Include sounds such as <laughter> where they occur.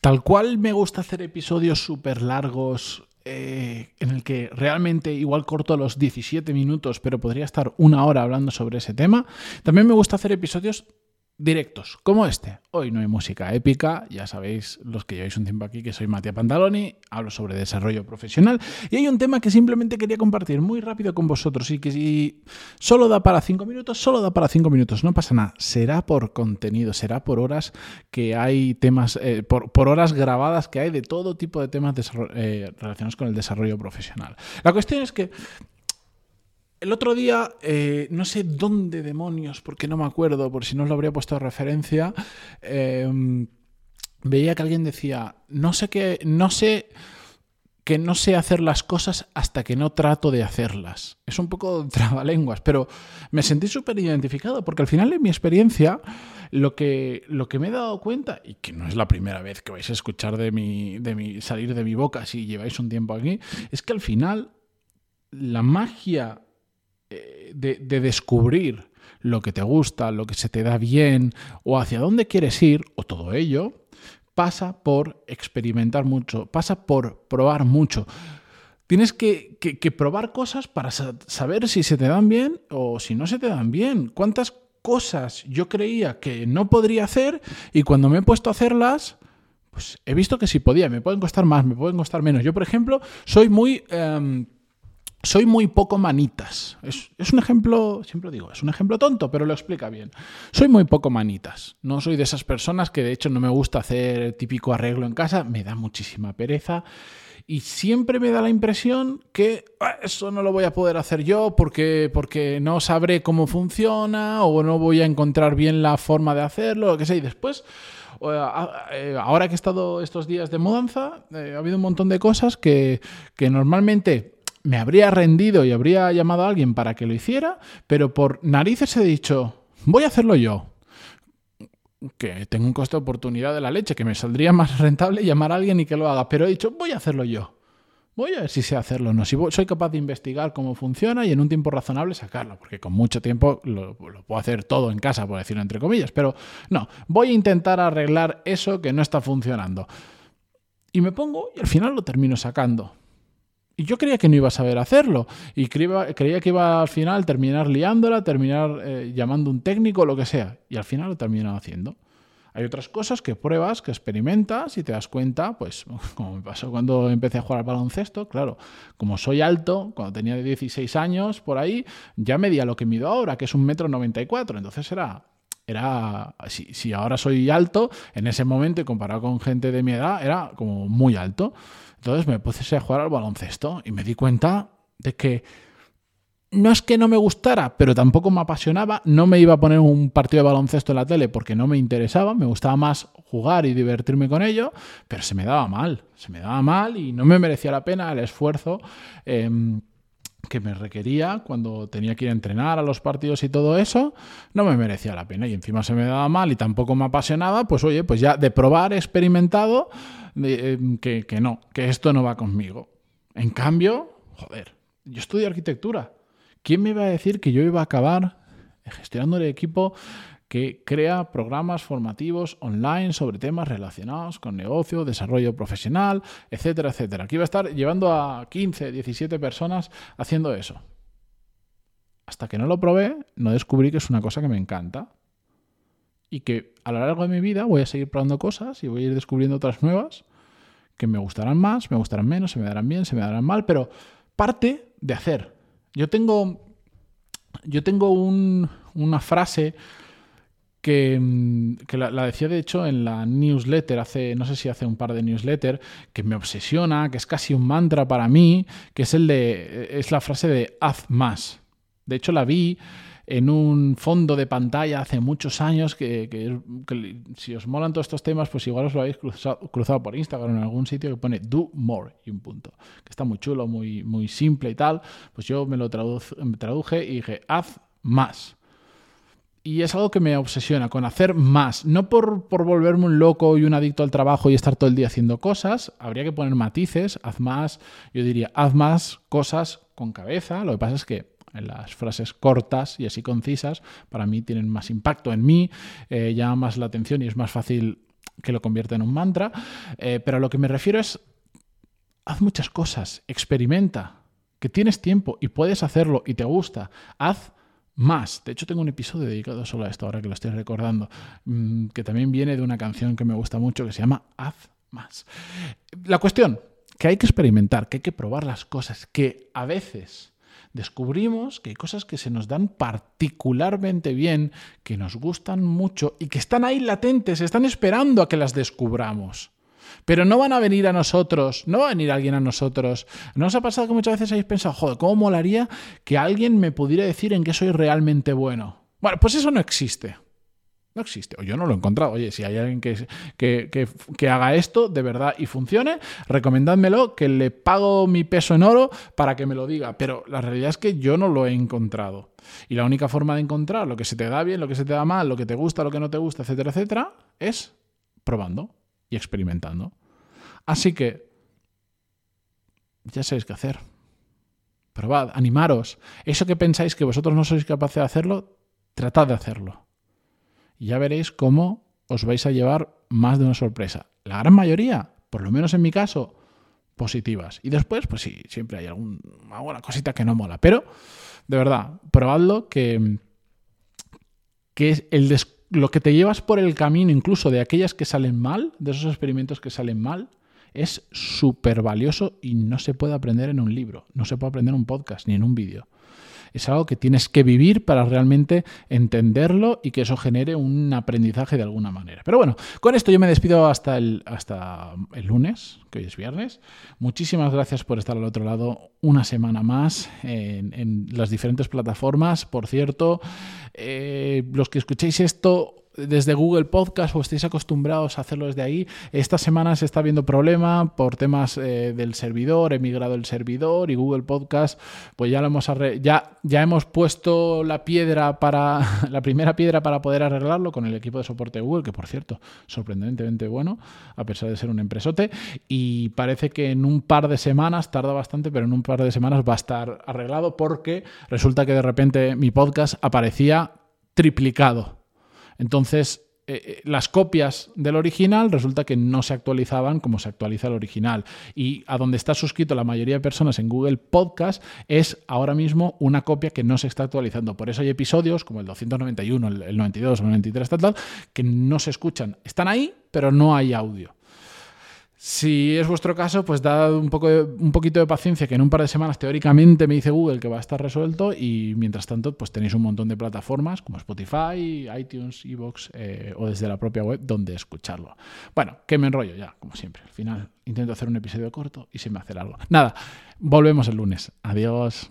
Tal cual me gusta hacer episodios súper largos eh, en el que realmente igual corto los 17 minutos, pero podría estar una hora hablando sobre ese tema. También me gusta hacer episodios directos, como este. Hoy no hay música épica, ya sabéis los que lleváis un tiempo aquí que soy Matías Pantaloni, hablo sobre desarrollo profesional y hay un tema que simplemente quería compartir muy rápido con vosotros y que si solo da para cinco minutos, solo da para cinco minutos, no pasa nada, será por contenido, será por horas que hay temas, eh, por, horas grabadas que hay de todo tipo de temas eh, relacionados con el desarrollo profesional. La cuestión es que el otro día, eh, no sé dónde demonios, porque no me acuerdo, por si no os lo habría puesto de referencia, em, veía que alguien decía, no sé qué, no sé que no sé hacer las cosas hasta que no trato de hacerlas. Es un poco <laughs> trabalenguas, pero me sentí súper identificado, porque al final en mi experiencia, lo que, lo que me he dado cuenta, y que no es la primera vez que vais a escuchar de mi, de mi, salir de mi boca si lleváis un tiempo aquí, es que al final la magia eh, de, descubrir lo que te gusta, lo que se te da bien o hacia dónde quieres ir, o todo ello, pasa por experimentar mucho, pasa por probar mucho. Tienes que, probar cosas para saber si se te dan bien o si no se te dan bien. ¿Cuántas cosas yo creía que no podría hacer y cuando me he puesto a hacerlas, pues he visto que sí podía. Me pueden costar más, me pueden costar menos. Yo, por ejemplo, soy muy... Em, soy muy poco manitas. Es, un ejemplo, siempre digo, es un ejemplo tonto, pero lo explica bien. Soy muy poco manitas. No soy de esas personas que de hecho no me gusta hacer típico arreglo en casa, me da muchísima pereza. Y siempre me da la impresión que ah, eso no lo voy a poder hacer yo porque, porque no sabré cómo funciona o no voy a encontrar bien la forma de hacerlo, lo que sea. Y después, eh, ahora que he estado estos días de mudanza, eh, ha habido un montón de cosas que, que normalmente me habría rendido y habría llamado a alguien para que lo hiciera, pero por narices he dicho, voy a hacerlo yo. Que tengo un coste de oportunidad de la leche, que me saldría más rentable llamar a alguien y que lo haga, pero he dicho, voy a hacerlo yo. Voy a ver si sé hacerlo o no. Si soy capaz de investigar cómo funciona y en un tiempo razonable sacarlo, porque con mucho tiempo lo, lo, puedo hacer todo en casa, por decirlo entre comillas. Pero no, voy a intentar arreglar eso que no está funcionando. Y me pongo y al final lo termino sacando. Y yo creía que no iba a saber hacerlo. Y creía, que iba al final terminar liándola, terminar eh, llamando un técnico, lo que sea. Y al final lo terminado haciendo. Hay otras cosas que pruebas, que experimentas y te das cuenta, pues <laughs> como me pasó cuando empecé a jugar al baloncesto, claro, como soy alto, cuando tenía 16 años por ahí, ya medía lo que mido ahora, que es un metro 94, entonces era... Era, si, si ahora soy alto, en ese momento, comparado con gente de mi edad, era como muy alto. Entonces me puse a jugar al baloncesto y me di cuenta de que no es que no me gustara, pero tampoco me apasionaba. No me iba a poner un partido de baloncesto en la tele porque no me interesaba. Me gustaba más jugar y divertirme con ello, pero se me daba mal. Se me daba mal y no me merecía la pena el esfuerzo. Em, que me requería cuando tenía que ir a entrenar a los partidos y todo eso, no me merecía la pena. Y encima se me daba mal y tampoco me apasionaba, pues oye, pues ya de probar, experimentado, Em, que, que no, que esto no va conmigo. En cambio, joder, yo estudio arquitectura. ¿Quién me iba a decir que yo iba a acabar gestionando el equipo que crea programas formativos online sobre temas relacionados con negocio, desarrollo profesional, etcétera, etcétera. Aquí iba a estar llevando a 15, 17 personas haciendo eso. Hasta que no lo probé, no descubrí que es una cosa que me encanta y que a lo largo de mi vida voy a seguir probando cosas y voy a ir descubriendo otras nuevas que me gustarán más, me gustarán menos, se me darán bien, se me darán mal, pero parte de hacer. Yo tengo, yo tengo una frase que, la, la, decía de hecho en la newsletter, hace, no sé si hace un par de newsletters, que me obsesiona, que es casi un mantra para mí, que es el de, es la frase de haz más. De hecho la vi en un fondo de pantalla hace muchos años, que, si os molan todos estos temas, pues igual os lo habéis cruzado, por Instagram en algún sitio que pone do more y un punto, que está muy chulo, muy, muy simple y tal, pues yo me lo traduje y dije, haz más. Y es algo que me obsesiona, con hacer más. No por, por, volverme un loco y un adicto al trabajo y estar todo el día haciendo cosas. Habría que poner matices. Haz más, yo diría, haz más cosas con cabeza. Lo que pasa es que en las frases cortas y así concisas, para mí tienen más impacto en mí, eh, llama más la atención y es más fácil que lo convierta en un mantra, eh, pero a lo que me refiero es, haz muchas cosas, experimenta, que tienes tiempo y puedes hacerlo y te gusta, haz más. De hecho, tengo un episodio dedicado solo a esto, ahora que lo estoy recordando, mm, que también viene de una canción que me gusta mucho que se llama Haz más. La cuestión, que hay que experimentar, que hay que probar las cosas, que a veces descubrimos que hay cosas que se nos dan particularmente bien, que nos gustan mucho y que están ahí latentes, están esperando a que las descubramos. Pero no van a venir a nosotros, no va a venir alguien a nosotros. ¿No os ha pasado que muchas veces habéis pensado, joder, ¿cómo molaría que alguien me pudiera decir en qué soy realmente bueno? Bueno, pues eso no existe. No existe, o yo no lo he encontrado. Oye, si hay alguien que, que, haga esto de verdad y funcione, recomendádmelo, que le pago mi peso en oro para que me lo diga. Pero la realidad es que yo no lo he encontrado. Y la única forma de encontrar lo que se te da bien, lo que se te da mal, lo que te gusta, lo que no te gusta, etcétera, etcétera, es probando y experimentando. Así que ya sabéis qué hacer. Probad, animaros. Eso que pensáis que vosotros no sois capaces de hacerlo, tratad de hacerlo. Y ya veréis cómo os vais a llevar más de una sorpresa. La gran mayoría, por lo menos en mi caso, positivas. Y después, pues sí, siempre hay alguna cosita que no mola. Pero, de verdad, probadlo que, que es el descubrimiento lo que te llevas por el camino, incluso de aquellas que salen mal, de esos experimentos que salen mal, es súper valioso y no se puede aprender en un libro, no se puede aprender en un podcast ni en un vídeo es algo que tienes que vivir para realmente entenderlo y que eso genere un aprendizaje de alguna manera. Pero bueno, con esto yo me despido hasta el, hasta el lunes, que hoy es viernes. Muchísimas gracias por estar al otro lado una semana más en, las diferentes plataformas. Por cierto, eh, los que escuchéis esto desde Google Podcast o estéis acostumbrados a hacerlo desde ahí. Esta semana se está viendo problema por temas eh, del servidor, he migrado el servidor y Google Podcast, pues ya lo hemos ya, ya hemos puesto la piedra para <laughs> la primera piedra para poder arreglarlo con el equipo de soporte de Google, que por cierto, sorprendentemente bueno, a pesar de ser un empresote, y parece que en un par de semanas, tarda bastante, pero en un par de semanas va a estar arreglado porque resulta que de repente mi podcast aparecía triplicado entonces, eh, eh, las copias del original resulta que no se actualizaban como se actualiza el original. Y a donde está suscrito la mayoría de personas en Google Podcast es ahora mismo una copia que no se está actualizando. Por eso hay episodios como el 291, el, 92, el 93, tal, tal, que no se escuchan. Están ahí, pero no hay audio. Si es vuestro caso, pues dad un, poco un poquito de paciencia, que en un par de semanas teóricamente me dice Google que va a estar resuelto y mientras tanto pues tenéis un montón de plataformas como Spotify, iTunes, Evox eh, o desde la propia web donde escucharlo. Bueno, que me enrollo ya, como siempre. Al final intento hacer un episodio corto y se me hace algo. Nada, volvemos el lunes. Adiós.